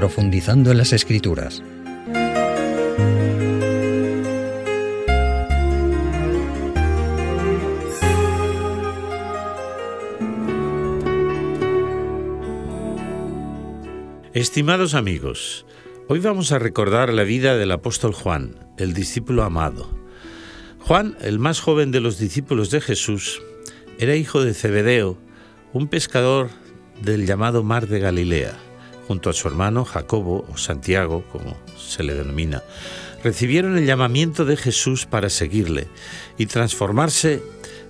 profundizando en las escrituras. Estimados amigos, hoy vamos a recordar la vida del apóstol Juan, el discípulo amado. Juan, el más joven de los discípulos de Jesús, era hijo de Zebedeo, un pescador del llamado Mar de Galilea, junto a su hermano Jacobo o Santiago, como se le denomina, recibieron el llamamiento de Jesús para seguirle y transformarse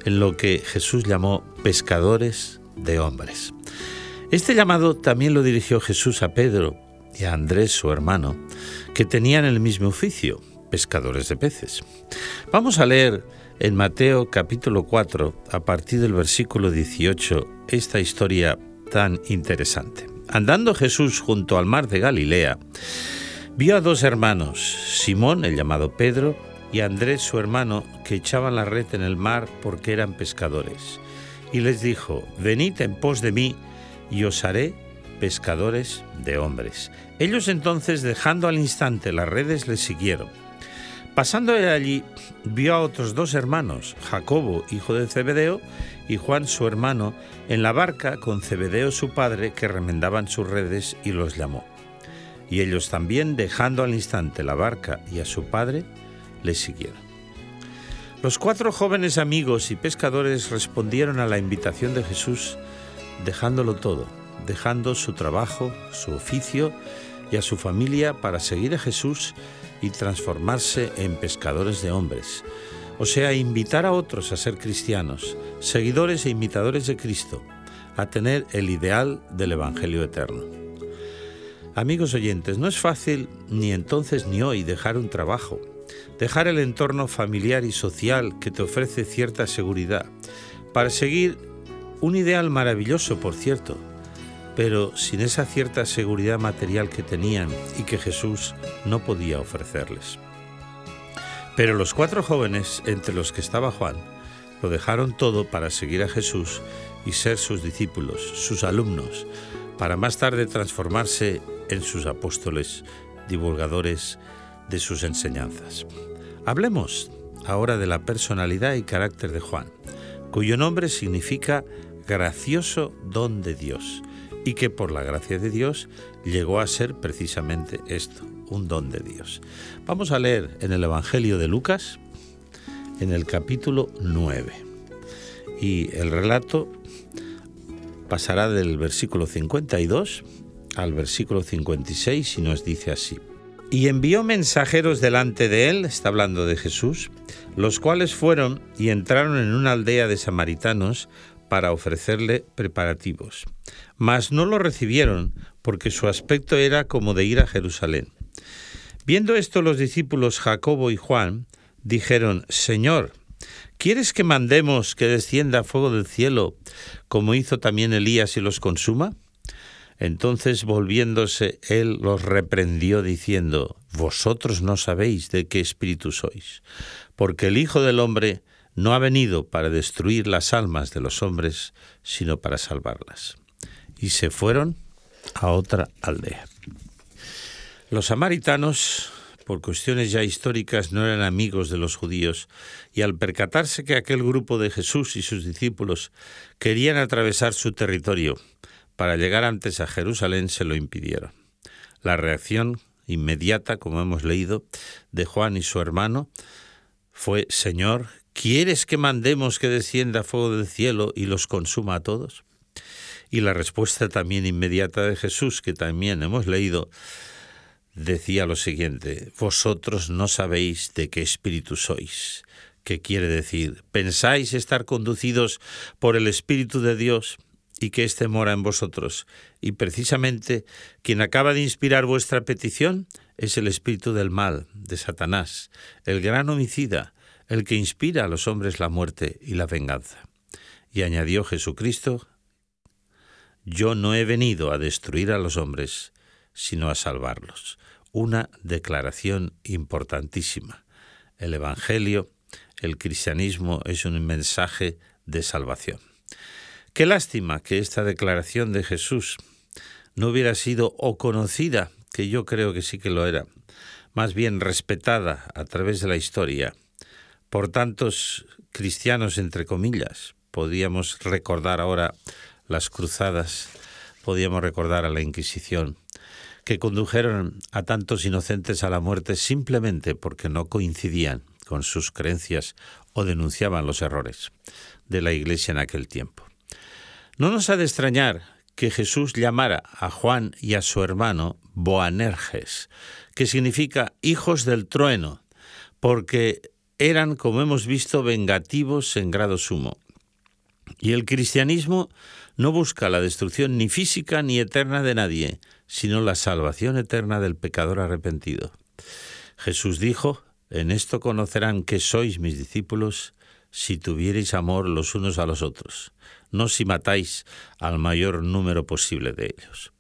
en lo que Jesús llamó pescadores de hombres. Este llamado también lo dirigió Jesús a Pedro y a Andrés, su hermano, que tenían el mismo oficio, pescadores de peces. Vamos a leer en Mateo capítulo 4, a partir del versículo 18, esta historia tan interesante. Andando Jesús junto al mar de Galilea, vio a dos hermanos, Simón, el llamado Pedro, y Andrés, su hermano, que echaban la red en el mar porque eran pescadores. Y les dijo, venid en pos de mí, y os haré pescadores de hombres. Ellos entonces, dejando al instante las redes, le siguieron. Pasando de allí, vio a otros dos hermanos, Jacobo, hijo de Zebedeo, y Juan, su hermano, en la barca con Zebedeo, su padre, que remendaban sus redes, y los llamó. Y ellos también, dejando al instante la barca y a su padre, le siguieron. Los cuatro jóvenes amigos y pescadores respondieron a la invitación de Jesús dejándolo todo, dejando su trabajo, su oficio y a su familia para seguir a Jesús y transformarse en pescadores de hombres, o sea, invitar a otros a ser cristianos, seguidores e imitadores de Cristo, a tener el ideal del Evangelio eterno. Amigos oyentes, no es fácil ni entonces ni hoy dejar un trabajo, dejar el entorno familiar y social que te ofrece cierta seguridad, para seguir un ideal maravilloso, por cierto, pero sin esa cierta seguridad material que tenían y que Jesús no podía ofrecerles. Pero los cuatro jóvenes, entre los que estaba Juan, lo dejaron todo para seguir a Jesús y ser sus discípulos, sus alumnos, para más tarde transformarse en sus apóstoles, divulgadores de sus enseñanzas. Hablemos ahora de la personalidad y carácter de Juan, cuyo nombre significa gracioso don de Dios y que por la gracia de Dios llegó a ser precisamente esto, un don de Dios. Vamos a leer en el Evangelio de Lucas, en el capítulo 9, y el relato pasará del versículo 52 al versículo 56 y nos dice así. Y envió mensajeros delante de él, está hablando de Jesús, los cuales fueron y entraron en una aldea de samaritanos para ofrecerle preparativos. Mas no lo recibieron porque su aspecto era como de ir a Jerusalén. Viendo esto los discípulos Jacobo y Juan dijeron, Señor, ¿quieres que mandemos que descienda fuego del cielo, como hizo también Elías y los consuma? Entonces volviéndose él los reprendió diciendo, Vosotros no sabéis de qué espíritu sois, porque el Hijo del Hombre no ha venido para destruir las almas de los hombres, sino para salvarlas. Y se fueron a otra aldea. Los samaritanos, por cuestiones ya históricas, no eran amigos de los judíos, y al percatarse que aquel grupo de Jesús y sus discípulos querían atravesar su territorio para llegar antes a Jerusalén, se lo impidieron. La reacción inmediata, como hemos leído, de Juan y su hermano fue, Señor, ¿Quieres que mandemos que descienda fuego del cielo y los consuma a todos? Y la respuesta también inmediata de Jesús, que también hemos leído, decía lo siguiente, vosotros no sabéis de qué espíritu sois. ¿Qué quiere decir? ¿Pensáis estar conducidos por el Espíritu de Dios y que éste mora en vosotros? Y precisamente quien acaba de inspirar vuestra petición es el espíritu del mal, de Satanás, el gran homicida, el que inspira a los hombres la muerte y la venganza. Y añadió Jesucristo, Yo no he venido a destruir a los hombres, sino a salvarlos. Una declaración importantísima. El Evangelio, el cristianismo es un mensaje de salvación. Qué lástima que esta declaración de Jesús no hubiera sido o conocida que yo creo que sí que lo era, más bien respetada a través de la historia por tantos cristianos, entre comillas. Podíamos recordar ahora las cruzadas, podíamos recordar a la Inquisición, que condujeron a tantos inocentes a la muerte simplemente porque no coincidían con sus creencias o denunciaban los errores de la Iglesia en aquel tiempo. No nos ha de extrañar que Jesús llamara a Juan y a su hermano Boanerges, que significa hijos del trueno, porque eran, como hemos visto, vengativos en grado sumo. Y el cristianismo no busca la destrucción ni física ni eterna de nadie, sino la salvación eterna del pecador arrepentido. Jesús dijo, en esto conocerán que sois mis discípulos si tuviereis amor los unos a los otros, no si matáis al mayor número posible de ellos.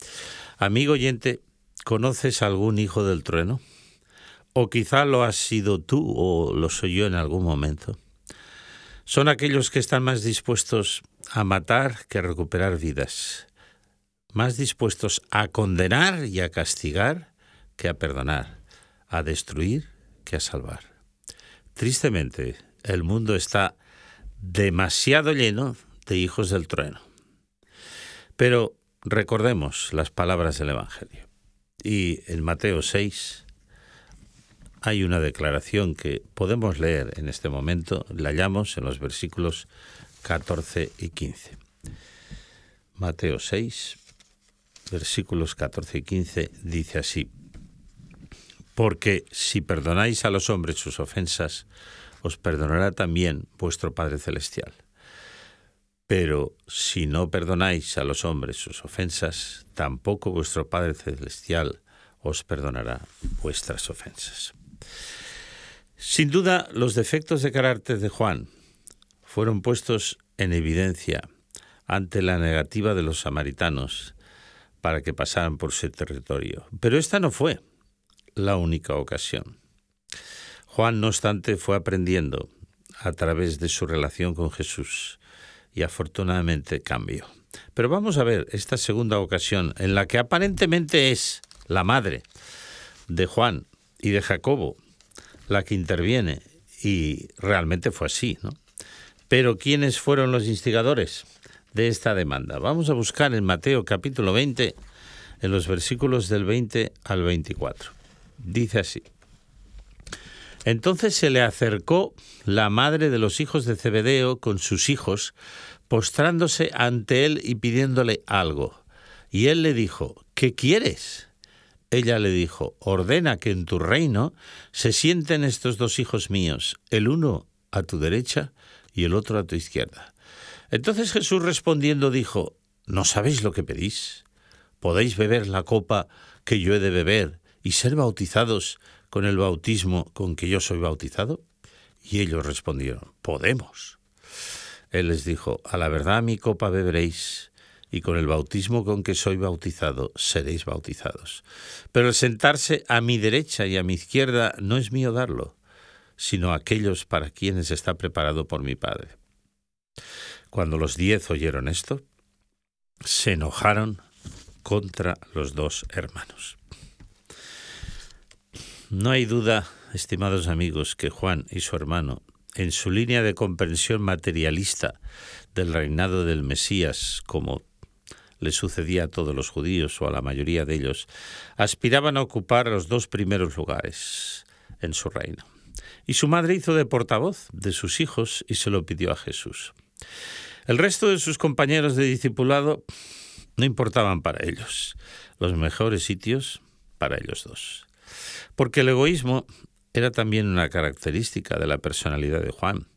Amigo oyente, ¿conoces algún hijo del trueno? O quizá lo has sido tú o lo soy yo en algún momento. Son aquellos que están más dispuestos a matar que a recuperar vidas, más dispuestos a condenar y a castigar que a perdonar, a destruir que a salvar. Tristemente, el mundo está demasiado lleno de hijos del trueno. Pero recordemos las palabras del Evangelio. Y en Mateo 6 hay una declaración que podemos leer en este momento, la hallamos en los versículos 14 y 15. Mateo 6, versículos 14 y 15 dice así, porque si perdonáis a los hombres sus ofensas, os perdonará también vuestro Padre Celestial. Pero si no perdonáis a los hombres sus ofensas, tampoco vuestro Padre Celestial os perdonará vuestras ofensas. Sin duda, los defectos de carácter de Juan fueron puestos en evidencia ante la negativa de los samaritanos para que pasaran por su territorio. Pero esta no fue la única ocasión. Juan, no obstante, fue aprendiendo a través de su relación con Jesús y afortunadamente cambió. Pero vamos a ver esta segunda ocasión en la que aparentemente es la madre de Juan y de Jacobo la que interviene y realmente fue así, ¿no? Pero ¿quiénes fueron los instigadores de esta demanda? Vamos a buscar en Mateo capítulo 20 en los versículos del 20 al 24. Dice así: entonces se le acercó la madre de los hijos de Zebedeo con sus hijos, postrándose ante él y pidiéndole algo. Y él le dijo, ¿qué quieres? Ella le dijo, ordena que en tu reino se sienten estos dos hijos míos, el uno a tu derecha y el otro a tu izquierda. Entonces Jesús respondiendo dijo, ¿no sabéis lo que pedís? ¿Podéis beber la copa que yo he de beber y ser bautizados con el bautismo con que yo soy bautizado? Y ellos respondieron, podemos. Él les dijo, a la verdad mi copa beberéis, y con el bautismo con que soy bautizado seréis bautizados. Pero el sentarse a mi derecha y a mi izquierda no es mío darlo, sino aquellos para quienes está preparado por mi Padre. Cuando los diez oyeron esto, se enojaron contra los dos hermanos. No hay duda, estimados amigos, que Juan y su hermano, en su línea de comprensión materialista del reinado del Mesías, como le sucedía a todos los judíos o a la mayoría de ellos, aspiraban a ocupar los dos primeros lugares en su reino. Y su madre hizo de portavoz de sus hijos y se lo pidió a Jesús. El resto de sus compañeros de discipulado no importaban para ellos. Los mejores sitios para ellos dos porque el egoísmo era también una característica de la personalidad de Juan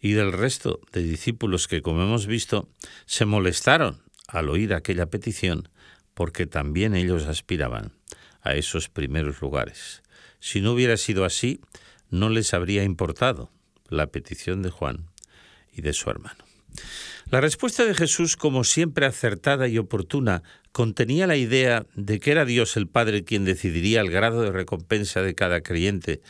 y del resto de discípulos que, como hemos visto, se molestaron al oír aquella petición porque también ellos aspiraban a esos primeros lugares. Si no hubiera sido así, no les habría importado la petición de Juan y de su hermano. La respuesta de Jesús, como siempre acertada y oportuna, contenía la idea de que era Dios el Padre quien decidiría el grado de recompensa de cada creyente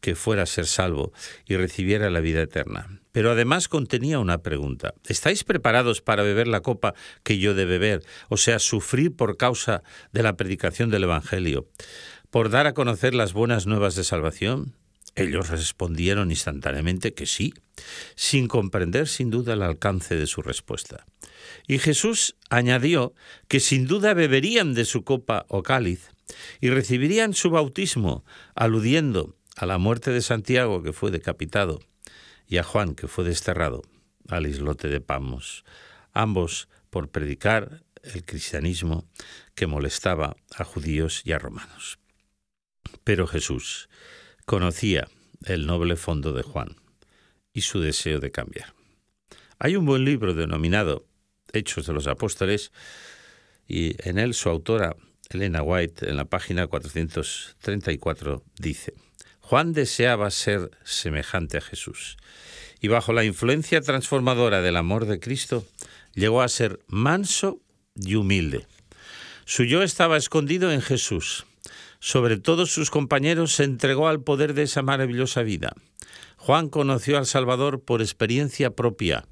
que fuera a ser salvo y recibiera la vida eterna. Pero además contenía una pregunta. ¿Estáis preparados para beber la copa que yo de beber? O sea, sufrir por causa de la predicación del Evangelio, por dar a conocer las buenas nuevas de salvación. Ellos respondieron instantáneamente que sí, sin comprender sin duda el alcance de su respuesta. Y Jesús añadió que sin duda beberían de su copa o cáliz y recibirían su bautismo, aludiendo a la muerte de Santiago, que fue decapitado, y a Juan, que fue desterrado al islote de Pamos, ambos por predicar el cristianismo que molestaba a judíos y a romanos. Pero Jesús, conocía el noble fondo de Juan y su deseo de cambiar. Hay un buen libro denominado Hechos de los Apóstoles y en él su autora, Elena White, en la página 434, dice, Juan deseaba ser semejante a Jesús y bajo la influencia transformadora del amor de Cristo llegó a ser manso y humilde. Su yo estaba escondido en Jesús sobre todos sus compañeros se entregó al poder de esa maravillosa vida. Juan conoció al Salvador por experiencia propia.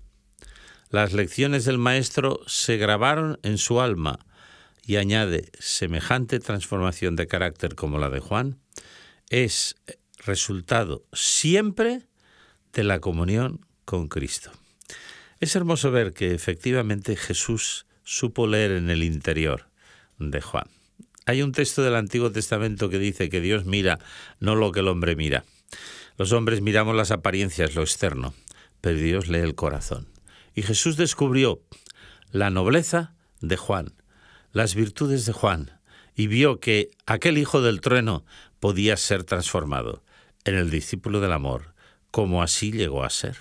Las lecciones del Maestro se grabaron en su alma y añade, semejante transformación de carácter como la de Juan es resultado siempre de la comunión con Cristo. Es hermoso ver que efectivamente Jesús supo leer en el interior de Juan. Hay un texto del Antiguo Testamento que dice que Dios mira no lo que el hombre mira. Los hombres miramos las apariencias, lo externo, pero Dios lee el corazón. Y Jesús descubrió la nobleza de Juan, las virtudes de Juan, y vio que aquel hijo del trueno podía ser transformado en el discípulo del amor, como así llegó a ser.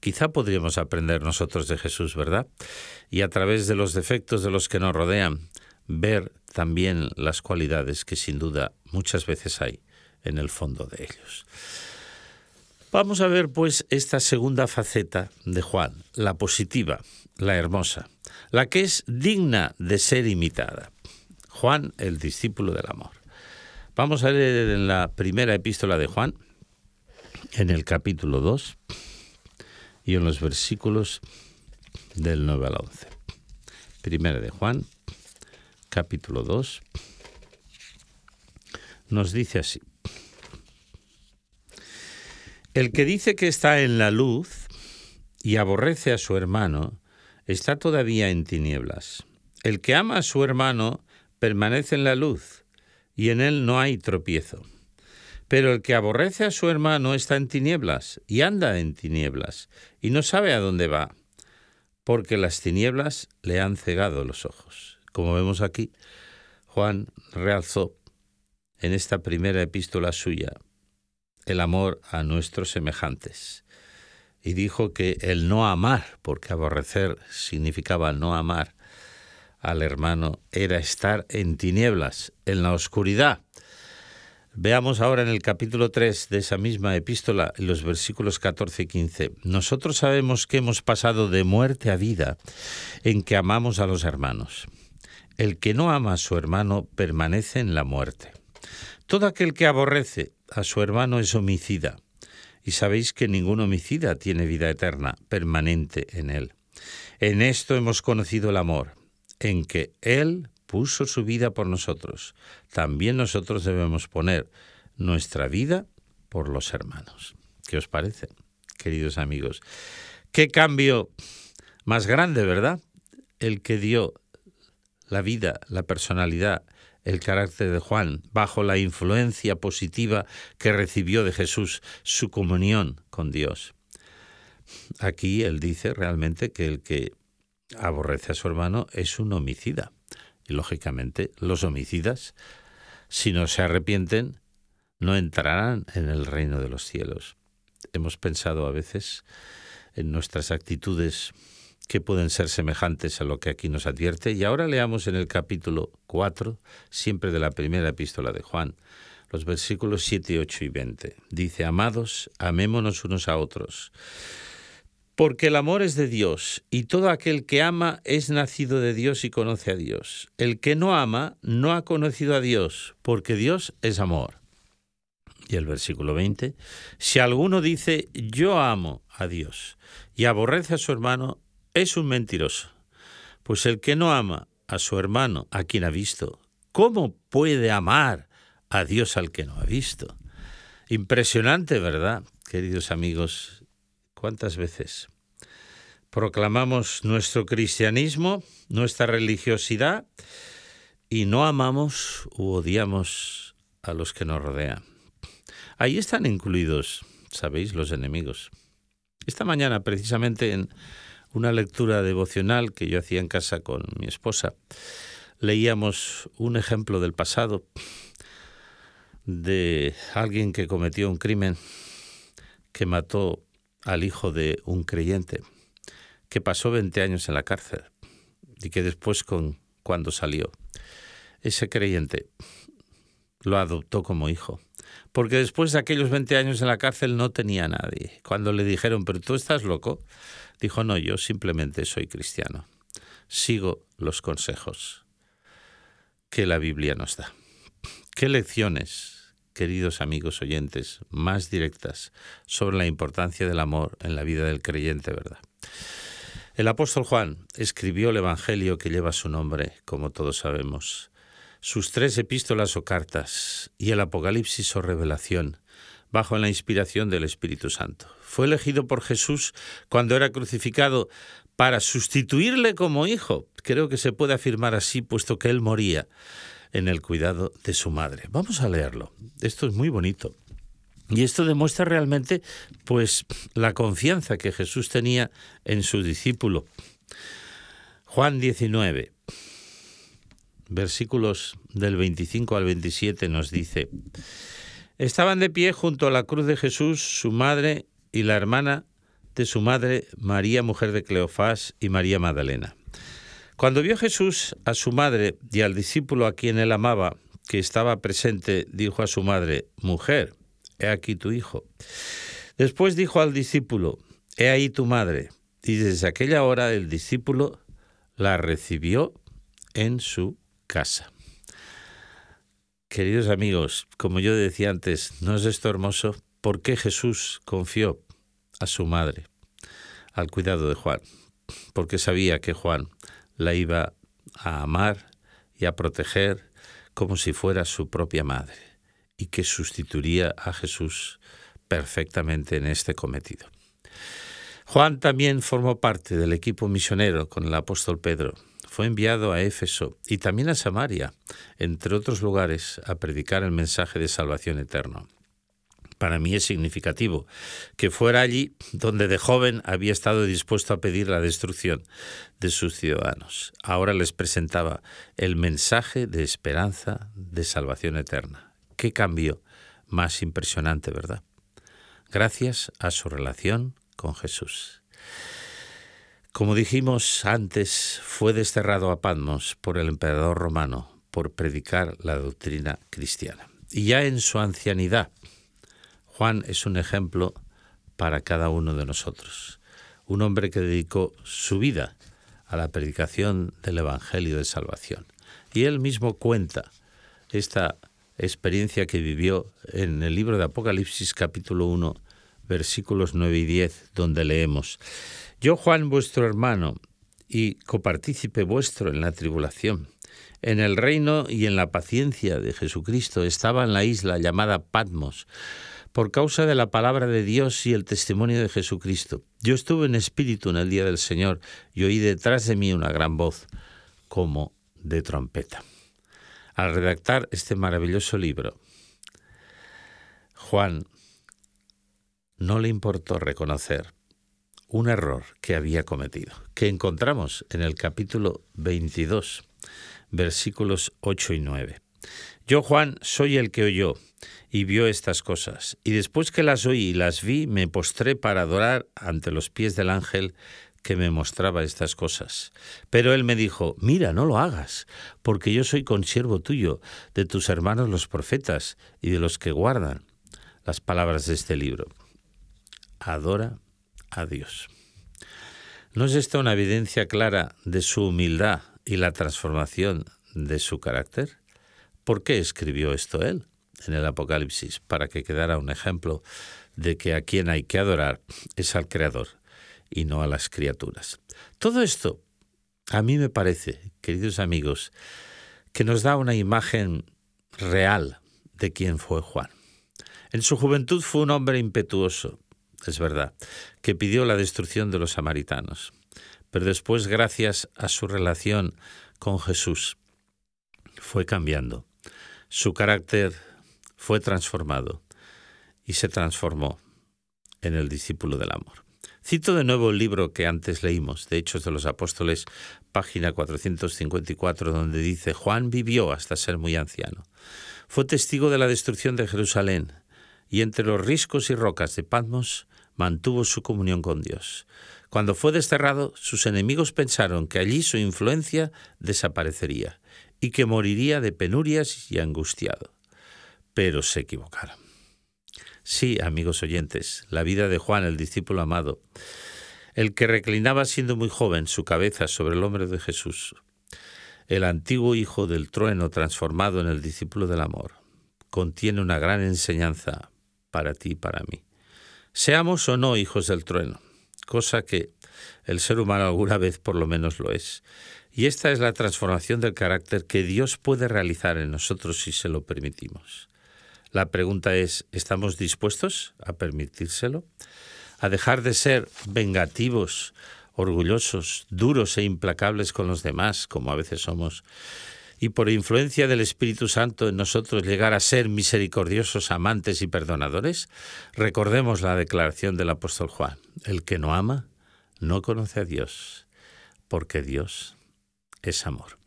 Quizá podríamos aprender nosotros de Jesús, ¿verdad? Y a través de los defectos de los que nos rodean, ver también las cualidades que sin duda muchas veces hay en el fondo de ellos. Vamos a ver pues esta segunda faceta de Juan, la positiva, la hermosa, la que es digna de ser imitada. Juan, el discípulo del amor. Vamos a leer en la primera epístola de Juan, en el capítulo 2 y en los versículos del 9 al 11. Primera de Juan, capítulo 2, nos dice así. El que dice que está en la luz y aborrece a su hermano, está todavía en tinieblas. El que ama a su hermano permanece en la luz, y en él no hay tropiezo. Pero el que aborrece a su hermano está en tinieblas, y anda en tinieblas, y no sabe a dónde va, porque las tinieblas le han cegado los ojos. Como vemos aquí, Juan realzó en esta primera epístola suya el amor a nuestros semejantes y dijo que el no amar, porque aborrecer significaba no amar al hermano, era estar en tinieblas, en la oscuridad. Veamos ahora en el capítulo 3 de esa misma epístola, los versículos 14 y 15. Nosotros sabemos que hemos pasado de muerte a vida en que amamos a los hermanos. El que no ama a su hermano permanece en la muerte. Todo aquel que aborrece a su hermano es homicida, y sabéis que ningún homicida tiene vida eterna permanente en él. En esto hemos conocido el amor, en que Él puso su vida por nosotros. También nosotros debemos poner nuestra vida por los hermanos. ¿Qué os parece, queridos amigos? Qué cambio más grande, ¿verdad? El que dio la vida, la personalidad, el carácter de Juan, bajo la influencia positiva que recibió de Jesús, su comunión con Dios. Aquí él dice realmente que el que aborrece a su hermano es un homicida. Y lógicamente los homicidas, si no se arrepienten, no entrarán en el reino de los cielos. Hemos pensado a veces en nuestras actitudes que pueden ser semejantes a lo que aquí nos advierte. Y ahora leamos en el capítulo 4, siempre de la primera epístola de Juan, los versículos 7, 8 y 20. Dice, Amados, amémonos unos a otros, Porque el amor es de Dios, y todo aquel que ama es nacido de Dios y conoce a Dios. El que no ama no ha conocido a Dios, porque Dios es amor. Y el versículo 20, si alguno dice yo amo a Dios y aborrece a su hermano, es un mentiroso. Pues el que no ama a su hermano, a quien ha visto, ¿cómo puede amar a Dios al que no ha visto? Impresionante, ¿verdad, queridos amigos? ¿Cuántas veces proclamamos nuestro cristianismo, nuestra religiosidad, y no amamos u odiamos a los que nos rodean? Ahí están incluidos, sabéis, los enemigos. Esta mañana, precisamente en una lectura devocional que yo hacía en casa con mi esposa, leíamos un ejemplo del pasado de alguien que cometió un crimen, que mató al hijo de un creyente, que pasó 20 años en la cárcel y que después, con, cuando salió, ese creyente lo adoptó como hijo. Porque después de aquellos 20 años en la cárcel no tenía nadie. Cuando le dijeron, pero tú estás loco, dijo, no, yo simplemente soy cristiano. Sigo los consejos que la Biblia nos da. ¿Qué lecciones, queridos amigos oyentes, más directas sobre la importancia del amor en la vida del creyente, verdad? El apóstol Juan escribió el Evangelio que lleva su nombre, como todos sabemos sus tres epístolas o cartas y el Apocalipsis o revelación, bajo la inspiración del Espíritu Santo. Fue elegido por Jesús cuando era crucificado para sustituirle como hijo. Creo que se puede afirmar así, puesto que él moría en el cuidado de su madre. Vamos a leerlo. Esto es muy bonito. Y esto demuestra realmente pues la confianza que Jesús tenía en su discípulo. Juan 19 versículos del 25 al 27 nos dice, estaban de pie junto a la cruz de Jesús su madre y la hermana de su madre, María, mujer de Cleofás, y María Magdalena. Cuando vio Jesús a su madre y al discípulo a quien él amaba, que estaba presente, dijo a su madre, Mujer, he aquí tu hijo. Después dijo al discípulo, He ahí tu madre. Y desde aquella hora el discípulo la recibió en su casa. Queridos amigos, como yo decía antes, ¿no es esto hermoso? ¿Por qué Jesús confió a su madre al cuidado de Juan? Porque sabía que Juan la iba a amar y a proteger como si fuera su propia madre y que sustituiría a Jesús perfectamente en este cometido. Juan también formó parte del equipo misionero con el apóstol Pedro fue enviado a Éfeso y también a Samaria, entre otros lugares, a predicar el mensaje de salvación eterno. Para mí es significativo que fuera allí donde de joven había estado dispuesto a pedir la destrucción de sus ciudadanos. Ahora les presentaba el mensaje de esperanza, de salvación eterna. Qué cambio más impresionante, ¿verdad? Gracias a su relación con Jesús. Como dijimos antes, fue desterrado a Patmos por el emperador romano por predicar la doctrina cristiana. Y ya en su ancianidad, Juan es un ejemplo para cada uno de nosotros. Un hombre que dedicó su vida a la predicación del Evangelio de Salvación. Y él mismo cuenta esta experiencia que vivió en el libro de Apocalipsis capítulo 1, versículos 9 y 10, donde leemos, yo, Juan, vuestro hermano, y copartícipe vuestro en la tribulación, en el reino y en la paciencia de Jesucristo, estaba en la isla llamada Patmos, por causa de la palabra de Dios y el testimonio de Jesucristo. Yo estuve en espíritu en el día del Señor y oí detrás de mí una gran voz, como de trompeta. Al redactar este maravilloso libro, Juan no le importó reconocer un error que había cometido, que encontramos en el capítulo 22, versículos 8 y 9. Yo, Juan, soy el que oyó y vio estas cosas, y después que las oí y las vi, me postré para adorar ante los pies del ángel que me mostraba estas cosas. Pero él me dijo, mira, no lo hagas, porque yo soy consiervo tuyo, de tus hermanos los profetas y de los que guardan las palabras de este libro. Adora a Dios. ¿No es esta una evidencia clara de su humildad y la transformación de su carácter? ¿Por qué escribió esto él en el Apocalipsis? Para que quedara un ejemplo de que a quien hay que adorar es al Creador y no a las criaturas. Todo esto, a mí me parece, queridos amigos, que nos da una imagen real de quién fue Juan. En su juventud fue un hombre impetuoso, es verdad, que pidió la destrucción de los samaritanos, pero después, gracias a su relación con Jesús, fue cambiando. Su carácter fue transformado y se transformó en el discípulo del amor. Cito de nuevo el libro que antes leímos, de Hechos de los Apóstoles, página 454, donde dice, Juan vivió hasta ser muy anciano. Fue testigo de la destrucción de Jerusalén y entre los riscos y rocas de Patmos mantuvo su comunión con Dios. Cuando fue desterrado, sus enemigos pensaron que allí su influencia desaparecería y que moriría de penurias y angustiado. Pero se equivocaron. Sí, amigos oyentes, la vida de Juan, el discípulo amado, el que reclinaba siendo muy joven su cabeza sobre el hombro de Jesús, el antiguo hijo del trueno transformado en el discípulo del amor, contiene una gran enseñanza para ti y para mí. Seamos o no hijos del trueno, cosa que el ser humano alguna vez por lo menos lo es. Y esta es la transformación del carácter que Dios puede realizar en nosotros si se lo permitimos. La pregunta es, ¿estamos dispuestos a permitírselo? ¿A dejar de ser vengativos, orgullosos, duros e implacables con los demás, como a veces somos, y por influencia del Espíritu Santo en nosotros llegar a ser misericordiosos, amantes y perdonadores? Recordemos la declaración del apóstol Juan, el que no ama no conoce a Dios, porque Dios es amor.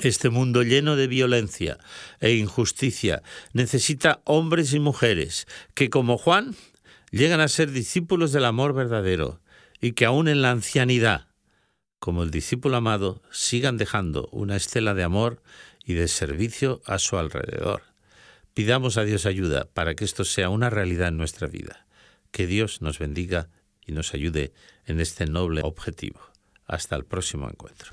Este mundo lleno de violencia e injusticia necesita hombres y mujeres que, como Juan, llegan a ser discípulos del amor verdadero y que aún en la ancianidad, como el discípulo amado, sigan dejando una estela de amor y de servicio a su alrededor. Pidamos a Dios ayuda para que esto sea una realidad en nuestra vida. Que Dios nos bendiga y nos ayude en este noble objetivo. Hasta el próximo encuentro.